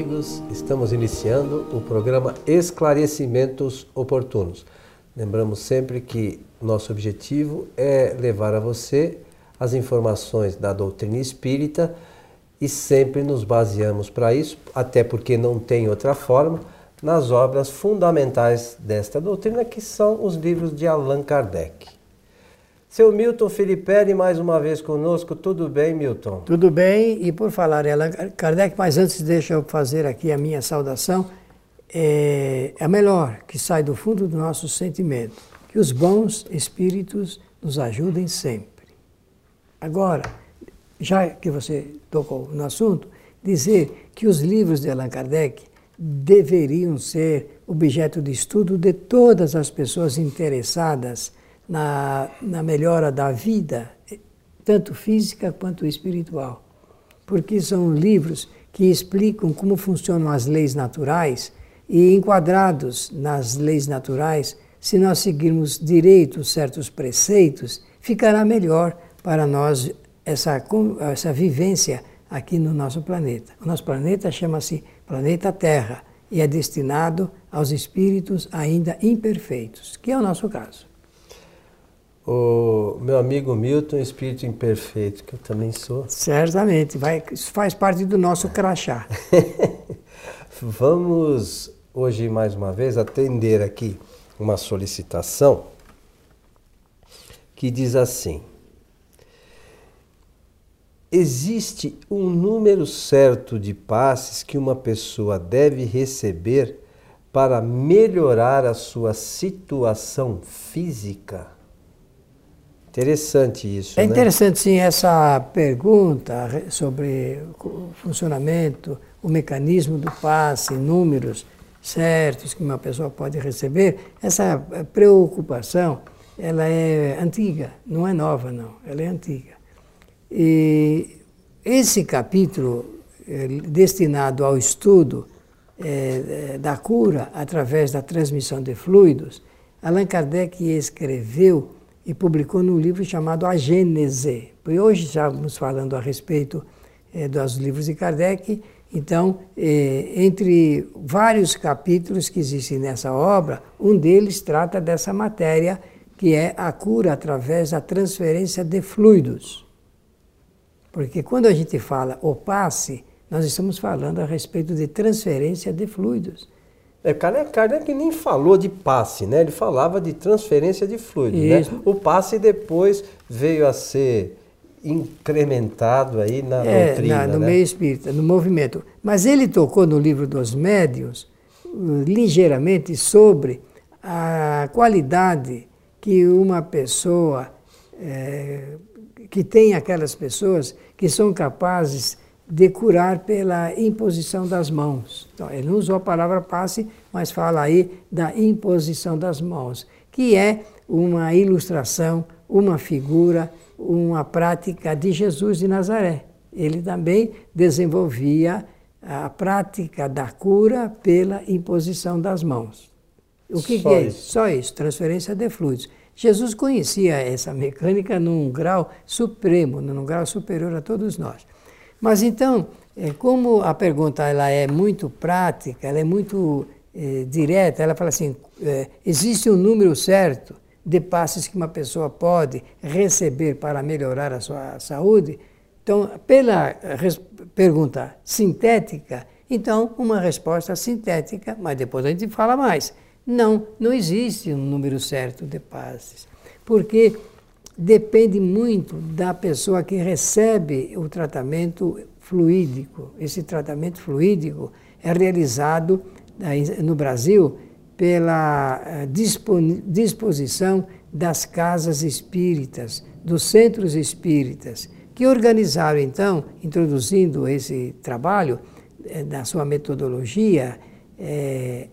amigos, estamos iniciando o programa Esclarecimentos Oportunos. Lembramos sempre que nosso objetivo é levar a você as informações da doutrina espírita e sempre nos baseamos para isso, até porque não tem outra forma, nas obras fundamentais desta doutrina, que são os livros de Allan Kardec. Seu Milton Filipelli, mais uma vez conosco. Tudo bem, Milton? Tudo bem, e por falar em Allan Kardec, mas antes deixa eu fazer aqui a minha saudação. É, é a melhor que sai do fundo do nosso sentimento. Que os bons espíritos nos ajudem sempre. Agora, já que você tocou no assunto, dizer que os livros de Allan Kardec deveriam ser objeto de estudo de todas as pessoas interessadas na, na melhora da vida, tanto física quanto espiritual. Porque são livros que explicam como funcionam as leis naturais e, enquadrados nas leis naturais, se nós seguirmos direito certos preceitos, ficará melhor para nós essa, essa vivência aqui no nosso planeta. O nosso planeta chama-se planeta Terra e é destinado aos espíritos ainda imperfeitos, que é o nosso caso o meu amigo Milton, espírito imperfeito, que eu também sou. Certamente, vai, isso faz parte do nosso crachá. Vamos hoje mais uma vez atender aqui uma solicitação que diz assim: Existe um número certo de passes que uma pessoa deve receber para melhorar a sua situação física? Interessante isso. É né? interessante, sim, essa pergunta sobre o funcionamento, o mecanismo do passe, números certos que uma pessoa pode receber. Essa preocupação, ela é antiga, não é nova, não, ela é antiga. E esse capítulo é destinado ao estudo é, da cura através da transmissão de fluidos, Allan Kardec escreveu e publicou num livro chamado A Gênese. Hoje estamos falando a respeito é, dos livros de Kardec, então, é, entre vários capítulos que existem nessa obra, um deles trata dessa matéria, que é a cura através da transferência de fluidos. Porque quando a gente fala o passe, nós estamos falando a respeito de transferência de fluidos. É, Kardec nem falou de passe, né? Ele falava de transferência de fluido, né? O passe depois veio a ser incrementado aí na é, doutrina, na, no né? meio espírita, no movimento. Mas ele tocou no livro dos médios uh, ligeiramente sobre a qualidade que uma pessoa é, que tem aquelas pessoas que são capazes de curar pela imposição das mãos. Então, ele não usou a palavra passe, mas fala aí da imposição das mãos, que é uma ilustração, uma figura, uma prática de Jesus de Nazaré. Ele também desenvolvia a prática da cura pela imposição das mãos. O que, que é isso? Só isso, transferência de fluidos. Jesus conhecia essa mecânica num grau supremo, num grau superior a todos nós. Mas então, é, como a pergunta ela é muito prática, ela é muito é, direta, ela fala assim: é, existe um número certo de passes que uma pessoa pode receber para melhorar a sua saúde? Então, pela pergunta sintética, então uma resposta sintética, mas depois a gente fala mais. Não, não existe um número certo de passes, porque depende muito da pessoa que recebe o tratamento fluídico. Esse tratamento fluídico é realizado no Brasil pela eh, disposição das casas espíritas, dos centros espíritas, que organizaram então, introduzindo esse trabalho eh, na sua metodologia, é,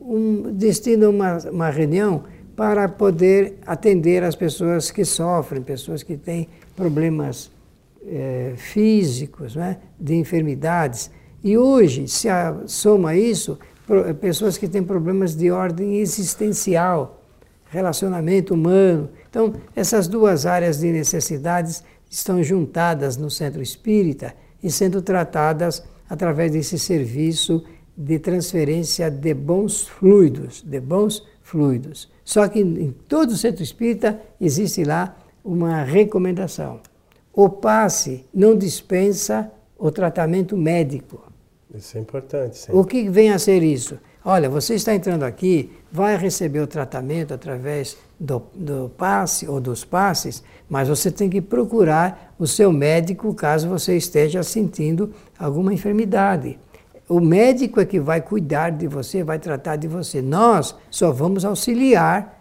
um, destinam uma, uma reunião para poder atender as pessoas que sofrem, pessoas que têm problemas é, físicos, né, de enfermidades. E hoje se soma isso pessoas que têm problemas de ordem existencial, relacionamento humano. Então, essas duas áreas de necessidades estão juntadas no centro espírita e sendo tratadas através desse serviço de transferência de bons fluidos, de bons fluidos. Só que em todo o centro espírita existe lá uma recomendação. O passe não dispensa o tratamento médico. Isso é importante. Sim. O que vem a ser isso? Olha, você está entrando aqui, vai receber o tratamento através do, do passe ou dos passes, mas você tem que procurar o seu médico caso você esteja sentindo alguma enfermidade. O médico é que vai cuidar de você, vai tratar de você. Nós só vamos auxiliar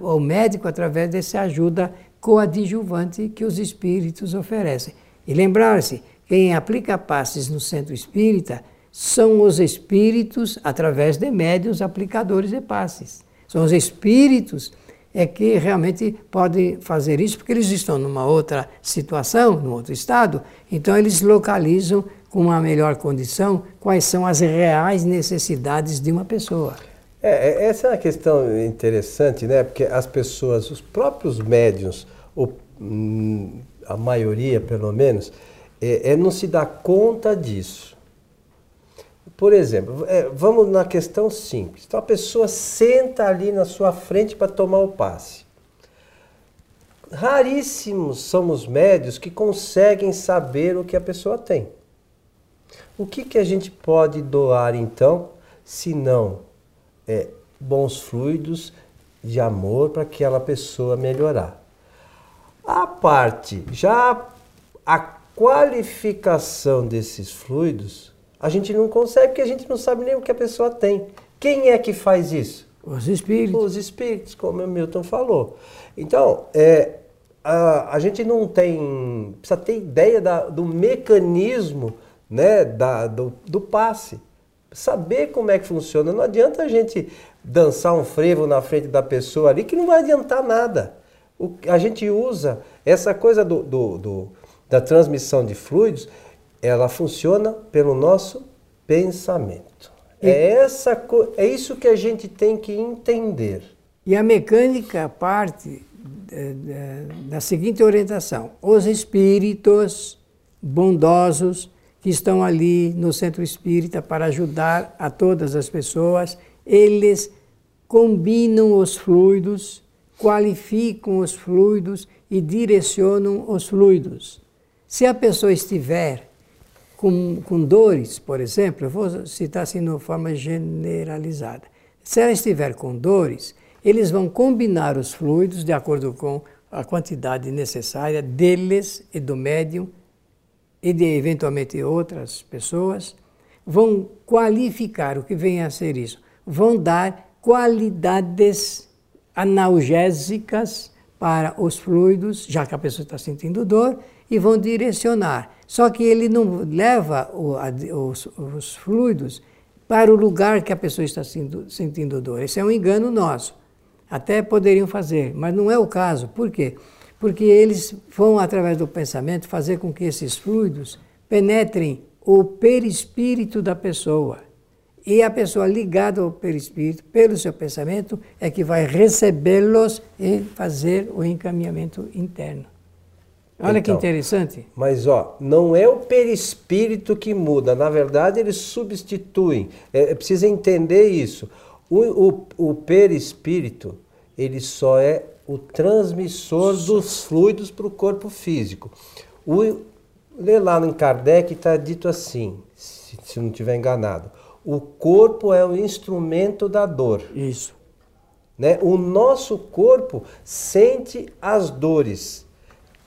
o médico através dessa ajuda coadjuvante que os espíritos oferecem. E lembrar-se, quem aplica passes no centro espírita são os espíritos, através de médios aplicadores de passes. São os espíritos é que realmente podem fazer isso, porque eles estão numa outra situação, num outro estado, então eles localizam com uma melhor condição quais são as reais necessidades de uma pessoa. É, é essa é uma questão interessante, né? Porque as pessoas, os próprios médiums, ou, hum, a maioria pelo menos, é, é não se dá conta disso. Por exemplo, é, vamos na questão simples. Então a pessoa senta ali na sua frente para tomar o passe. Raríssimos são os médios que conseguem saber o que a pessoa tem. O que, que a gente pode doar então, se não é, bons fluidos de amor para aquela pessoa melhorar? A parte, já a qualificação desses fluidos, a gente não consegue porque a gente não sabe nem o que a pessoa tem. Quem é que faz isso? Os espíritos. Os espíritos, como o Milton falou. Então, é, a, a gente não tem. Precisa ter ideia da, do mecanismo né, da, do, do passe. Saber como é que funciona. Não adianta a gente dançar um frevo na frente da pessoa ali que não vai adiantar nada. O, a gente usa essa coisa do, do, do da transmissão de fluidos ela funciona pelo nosso pensamento. E, é, essa, é isso que a gente tem que entender. E a mecânica parte da seguinte orientação: os espíritos bondosos que estão ali no centro espírita para ajudar a todas as pessoas, eles combinam os fluidos, qualificam os fluidos e direcionam os fluidos. Se a pessoa estiver com, com dores, por exemplo, eu vou citar assim de uma forma generalizada. Se ela estiver com dores, eles vão combinar os fluidos de acordo com a quantidade necessária deles e do médium e de eventualmente outras pessoas, vão qualificar o que vem a ser isso, vão dar qualidades analgésicas para os fluidos, já que a pessoa está sentindo dor, e vão direcionar. Só que ele não leva o, a, os, os, fluidos para o lugar que a pessoa está sentindo, sentindo dor. Esse é um engano nosso. Até poderiam fazer, mas não é o caso. Por quê? Porque eles vão, através do pensamento, fazer com que esses fluidos penetrem o perispírito da pessoa. E a pessoa ligada ao perispírito, pelo seu pensamento, é que vai recebê-los e fazer o encaminhamento interno. Olha então, que interessante. Mas ó, não é o perispírito que muda, na verdade eles substituem. É, é precisa entender isso. O, o, o perispírito, ele só é o transmissor dos fluidos para o corpo físico. O, lê lá no Kardec está dito assim, se, se não estiver enganado. O corpo é o instrumento da dor. Isso. Né? O nosso corpo sente as dores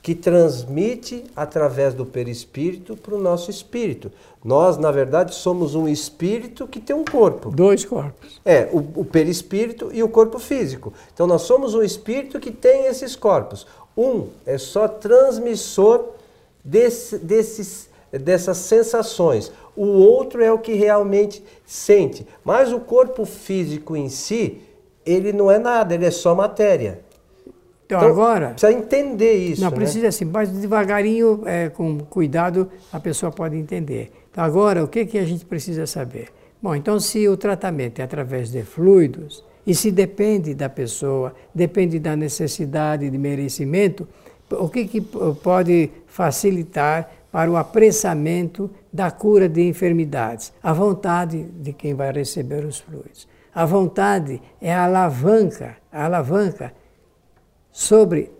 que transmite através do perispírito para o nosso espírito. Nós, na verdade, somos um espírito que tem um corpo. Dois corpos. É, o, o perispírito e o corpo físico. Então, nós somos um espírito que tem esses corpos. Um é só transmissor desse, desses, dessas sensações. O outro é o que realmente sente. Mas o corpo físico em si, ele não é nada, ele é só matéria. Então, então, agora. Precisa entender isso. Não, né? precisa assim, mas devagarinho, é, com cuidado, a pessoa pode entender. Então, agora, o que, que a gente precisa saber? Bom, então, se o tratamento é através de fluidos, e se depende da pessoa, depende da necessidade de merecimento, o que, que pode facilitar para o apressamento da cura de enfermidades. A vontade de quem vai receber os fluidos. A vontade é a alavanca, a alavanca sobre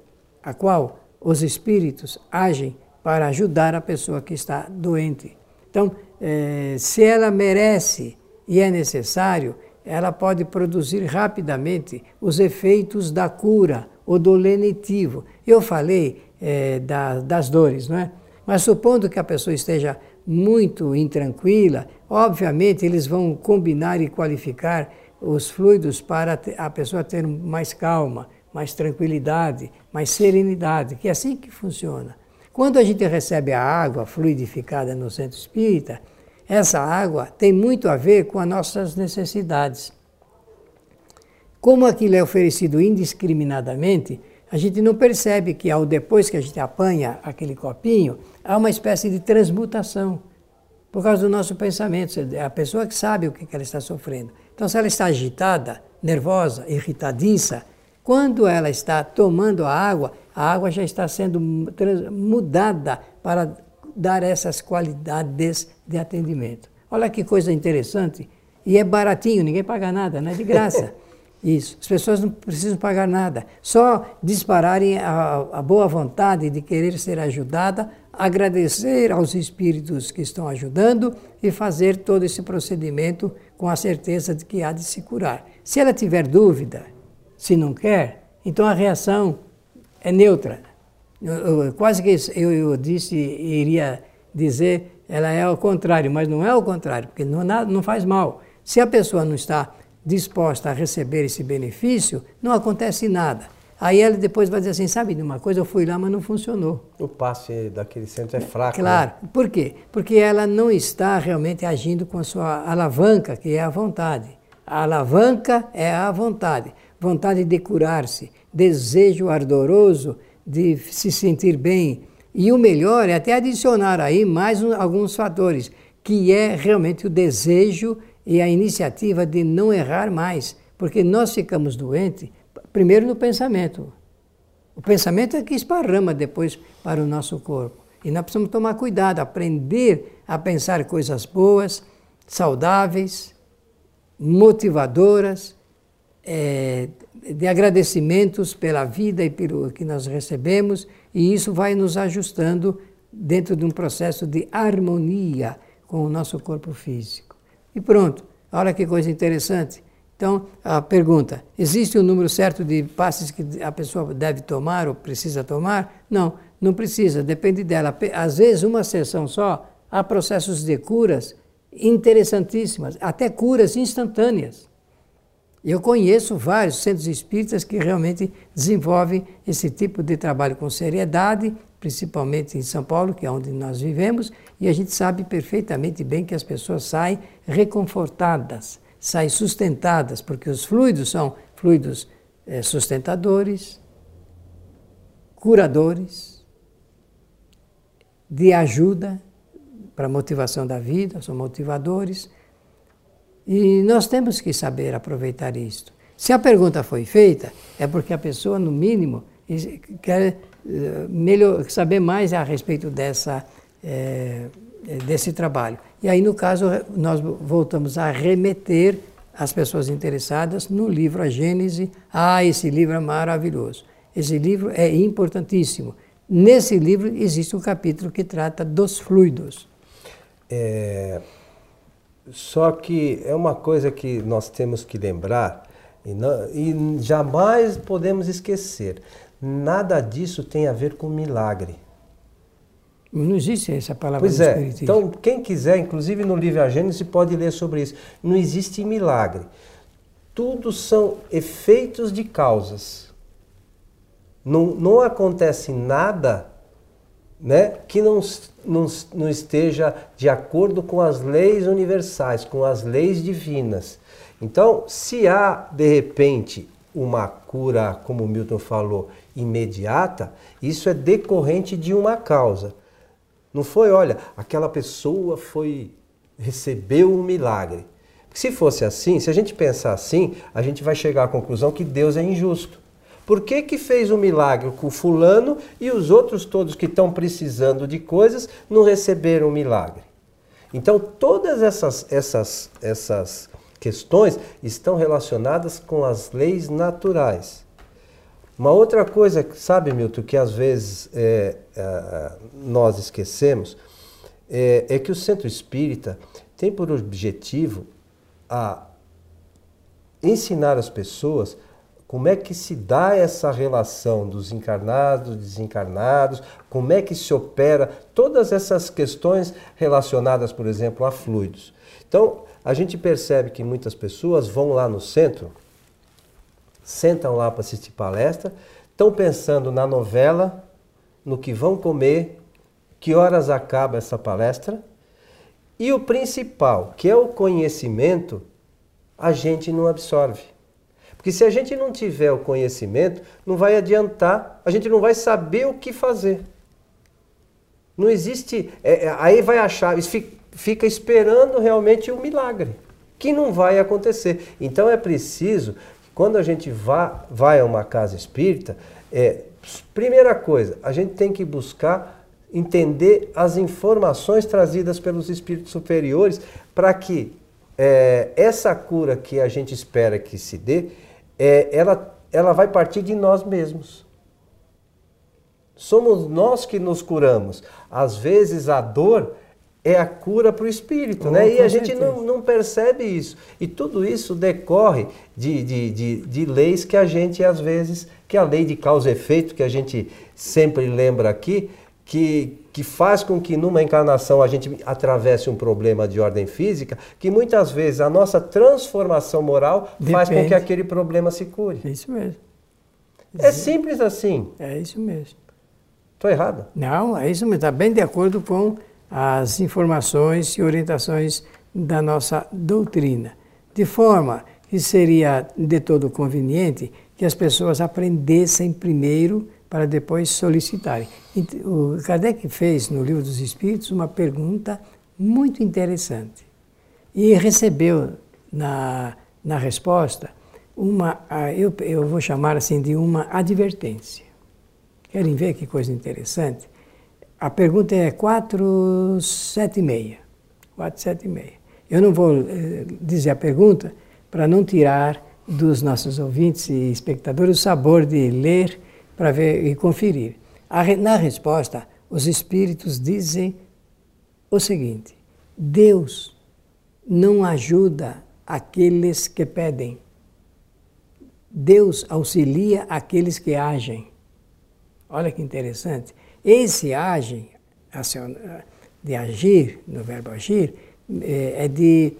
a qual os espíritos agem para ajudar a pessoa que está doente. Então, eh, se ela merece e é necessário, ela pode produzir rapidamente os efeitos da cura ou do lenitivo. Eu falei eh, da, das dores, não é? Mas supondo que a pessoa esteja muito intranquila, obviamente eles vão combinar e qualificar os fluidos para a pessoa ter mais calma, mais tranquilidade, mais serenidade, que é assim que funciona. Quando a gente recebe a água fluidificada no centro espírita, essa água tem muito a ver com as nossas necessidades. Como aquilo é oferecido indiscriminadamente, a gente não percebe que ao depois que a gente apanha aquele copinho, há uma espécie de transmutação por causa do nosso pensamento. É a pessoa que sabe o que ela está sofrendo. Então, se ela está agitada, nervosa, irritadiça, quando ela está tomando a água, a água já está sendo mudada para dar essas qualidades de atendimento. Olha que coisa interessante. E é baratinho, ninguém paga nada, não é de graça. Isso. As pessoas não precisam pagar nada. Só dispararem a, a, boa vontade de querer ser ajudada, agradecer aos espíritos que estão ajudando e fazer todo esse procedimento com a certeza de que há de se curar. Se ela tiver dúvida, se não quer, então a reação é neutra. Eu, eu, quase que eu, eu disse, iria dizer, ela é ao contrário, mas não é ao contrário, porque não, não faz mal. Se a pessoa não está disposta a receber esse benefício, não acontece nada. Aí ela depois vai dizer assim, sabe de uma coisa, eu fui lá, mas não funcionou. O passe daquele centro é fraco. Claro. Né? Por quê? Porque ela não está realmente agindo com a sua alavanca, que é a vontade. A alavanca é a vontade. Vontade de curar-se, desejo ardoroso de se sentir bem. E o melhor é até adicionar aí mais um, alguns fatores, que é realmente o desejo e a iniciativa de não errar mais, porque nós ficamos doentes, primeiro no pensamento. O pensamento é que esparrama depois para o nosso corpo. E nós precisamos tomar cuidado, aprender a pensar coisas boas, saudáveis, motivadoras, é, de agradecimentos pela vida e pelo que nós recebemos, e isso vai nos ajustando dentro de um processo de harmonia com o nosso corpo físico. E pronto. Olha que coisa interessante. Então, a pergunta: existe um número certo de passes que a pessoa deve tomar ou precisa tomar? Não, não precisa, depende dela. Às vezes, uma sessão só, há processos de curas interessantíssimas, até curas instantâneas. Eu conheço vários centros espíritas que realmente desenvolvem esse tipo de trabalho com seriedade principalmente em São Paulo, que é onde nós vivemos, e a gente sabe perfeitamente bem que as pessoas saem reconfortadas, saem sustentadas, porque os fluidos são fluidos é, sustentadores, curadores, de ajuda para a motivação da vida, são motivadores. E nós temos que saber aproveitar isto. Se a pergunta foi feita, é porque a pessoa, no mínimo, quer eh, melhor, saber mais a respeito dessa, é, desse trabalho. E aí, no caso, nós voltamos a remeter as pessoas interessadas no livro A Gênese. Ah, esse livro é maravilhoso. Esse livro é importantíssimo. Nesse livro existe um capítulo que trata dos fluidos. É, só que é uma coisa que nós temos que lembrar e, não, e jamais podemos esquecer. Nada disso tem a ver com milagre. Não existe essa palavra pois é. Então, quem quiser, inclusive no livro A Gênesis, pode ler sobre isso. Não existe milagre. Tudo são efeitos de causas. Não, não acontece nada né, que não, não, não esteja de acordo com as leis universais, com as leis divinas. Então, se há, de repente, uma cura, como Milton falou, imediata, isso é decorrente de uma causa. Não foi, olha, aquela pessoa foi recebeu um milagre. Se fosse assim, se a gente pensar assim, a gente vai chegar à conclusão que Deus é injusto. Por que, que fez o um milagre com fulano e os outros todos que estão precisando de coisas não receberam o milagre? Então, todas essas, essas, essas questões estão relacionadas com as leis naturais. Uma outra coisa, sabe, Milton, que às vezes é, é, nós esquecemos, é, é, que o centro espírita tem por objetivo a ensinar as pessoas como é que se dá essa relação dos encarnados, desencarnados, como é que se opera todas essas questões relacionadas, por exemplo, a fluidos. Então, a gente percebe que muitas pessoas vão lá no centro, sentam lá para assistir palestra, estão pensando na novela, no que vão comer, que horas acaba essa palestra, e o principal, que é o conhecimento, a gente não absorve. Porque se a gente não tiver o conhecimento, não vai adiantar, a gente não vai saber o que fazer. Não existe. É, é aí vai achar, fica esperando realmente o um milagre, que não vai acontecer. Então é preciso, quando a gente vá, vai a uma casa espírita, é, primeira coisa, a gente tem que buscar entender as informações trazidas pelos espíritos superiores para que é, essa cura que a gente espera que se dê é, ela, ela vai partir de nós mesmos. Somos nós que nos curamos. Às vezes a dor é a cura para o espírito, oh, né? E a gente não, não, percebe isso. E tudo isso decorre de, de, de, de, leis que a gente, às vezes, que a lei de causa e efeito, que a gente sempre lembra aqui, que, que faz com que numa encarnação a gente atravesse um problema de ordem física, que muitas vezes a nossa transformação moral Depende. faz com que aquele problema se cure. É isso mesmo. É simples assim. É isso mesmo. Estou errado? Não, é isso mesmo. Está bem de acordo com as informações e orientações da nossa doutrina. De forma que seria de todo conveniente que as pessoas aprendessem primeiro para depois solicitarem. O Kardec fez no Livro dos Espíritos uma pergunta muito interessante e recebeu na, na resposta uma, eu, eu vou chamar assim de uma advertência. Querem ver que coisa interessante? A pergunta é 476. 476. Eu não vou eh, dizer a pergunta para não tirar dos nossos ouvintes e espectadores o sabor de ler para ver e conferir. Na resposta, os espíritos dizem o seguinte: Deus não ajuda aqueles que pedem. Deus auxilia aqueles que agem. Olha que interessante. Esse agem, de agir, no verbo agir, é de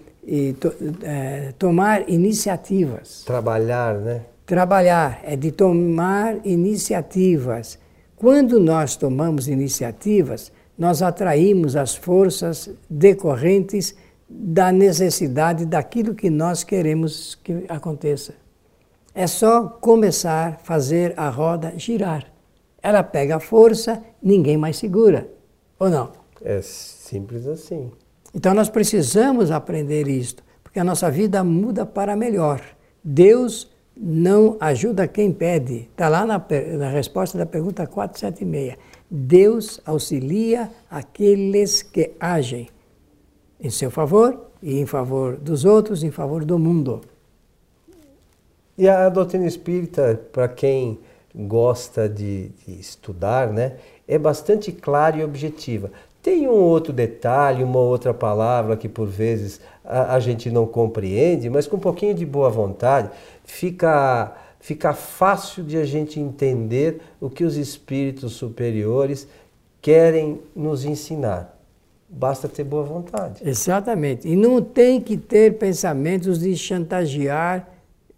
é, tomar iniciativas. Trabalhar, né? Trabalhar, é de tomar iniciativas. Quando nós tomamos iniciativas, nós atraímos as forças decorrentes da necessidade daquilo que nós queremos que aconteça. É só começar a fazer a roda girar. Ela pega força, ninguém mais segura. Ou não? É simples assim. Então nós precisamos aprender isto, porque a nossa vida muda para melhor. Deus não ajuda quem pede. Está lá na, na, resposta da pergunta 476. Deus auxilia aqueles que agem em seu favor e em favor dos outros, em favor do mundo. E a doutrina espírita, para quem gosta de, de, estudar, né, é bastante clara e objetiva. Tem um outro detalhe, uma outra palavra que por vezes a, a gente não compreende, mas com um pouquinho de boa vontade fica, fica fácil de a gente entender o que os espíritos superiores querem nos ensinar. Basta ter boa vontade. Exatamente. E não tem que ter pensamentos de chantagear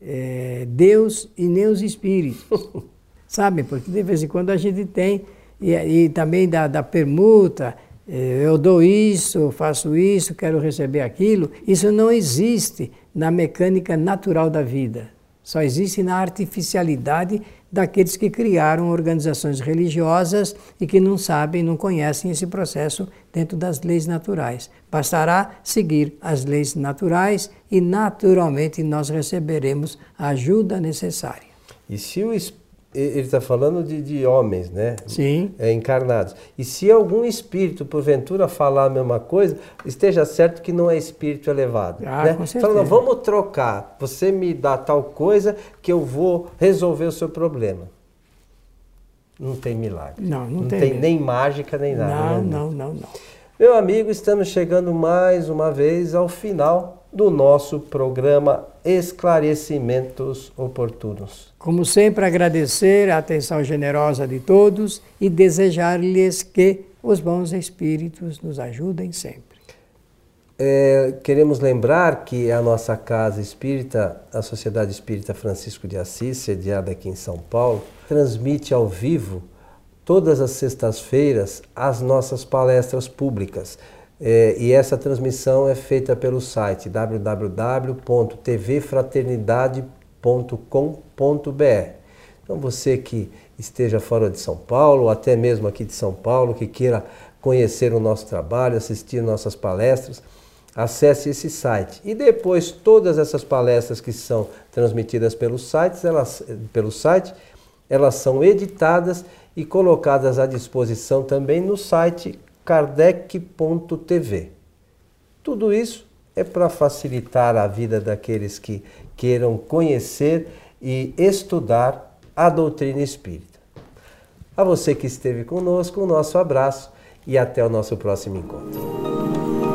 é, Deus e nem os espíritos. Sabe? Porque de vez em quando a gente tem, e, e também da, da permuta, eu dou isso, faço isso, quero receber aquilo. Isso não existe na mecânica natural da vida. Só existe na artificialidade daqueles que criaram organizações religiosas e que não sabem, não conhecem esse processo dentro das leis naturais. Bastará seguir as leis naturais e naturalmente nós receberemos a ajuda necessária. E se o, ele está falando de, de, homens, né? Sim. É, encarnados. E se algum espírito, porventura, falar a mesma coisa, esteja certo que não é espírito elevado. Ah, né? com certeza. Falando, vamos trocar. Você me dá tal coisa que eu vou resolver o seu problema. Não tem milagre. Não, não, não tem. tem nem mágica, nem nada. Não, né? não, não, não. Meu amigo, estamos chegando mais uma vez ao final do nosso programa Esclarecimentos Oportunos. Como sempre, agradecer a atenção generosa de todos e desejar-lhes que os bons espíritos nos ajudem sempre. É, queremos lembrar que a nossa casa espírita, a Sociedade Espírita Francisco de Assis, sediada aqui em São Paulo, transmite ao vivo todas as sextas-feiras as nossas palestras públicas. É, e essa transmissão é feita pelo site www.tvfraternidade.com.br. Então você que esteja fora de São Paulo, ou até mesmo aqui de São Paulo, que queira conhecer o nosso trabalho, assistir nossas palestras, acesse esse site. E depois todas essas palestras que são transmitidas pelo site, elas, pelo site, elas são editadas e colocadas à disposição também no site kardec.tv. Tudo isso é para facilitar a vida daqueles que queiram conhecer e estudar a doutrina espírita. A você que esteve conosco, o nosso abraço e até o nosso próximo encontro.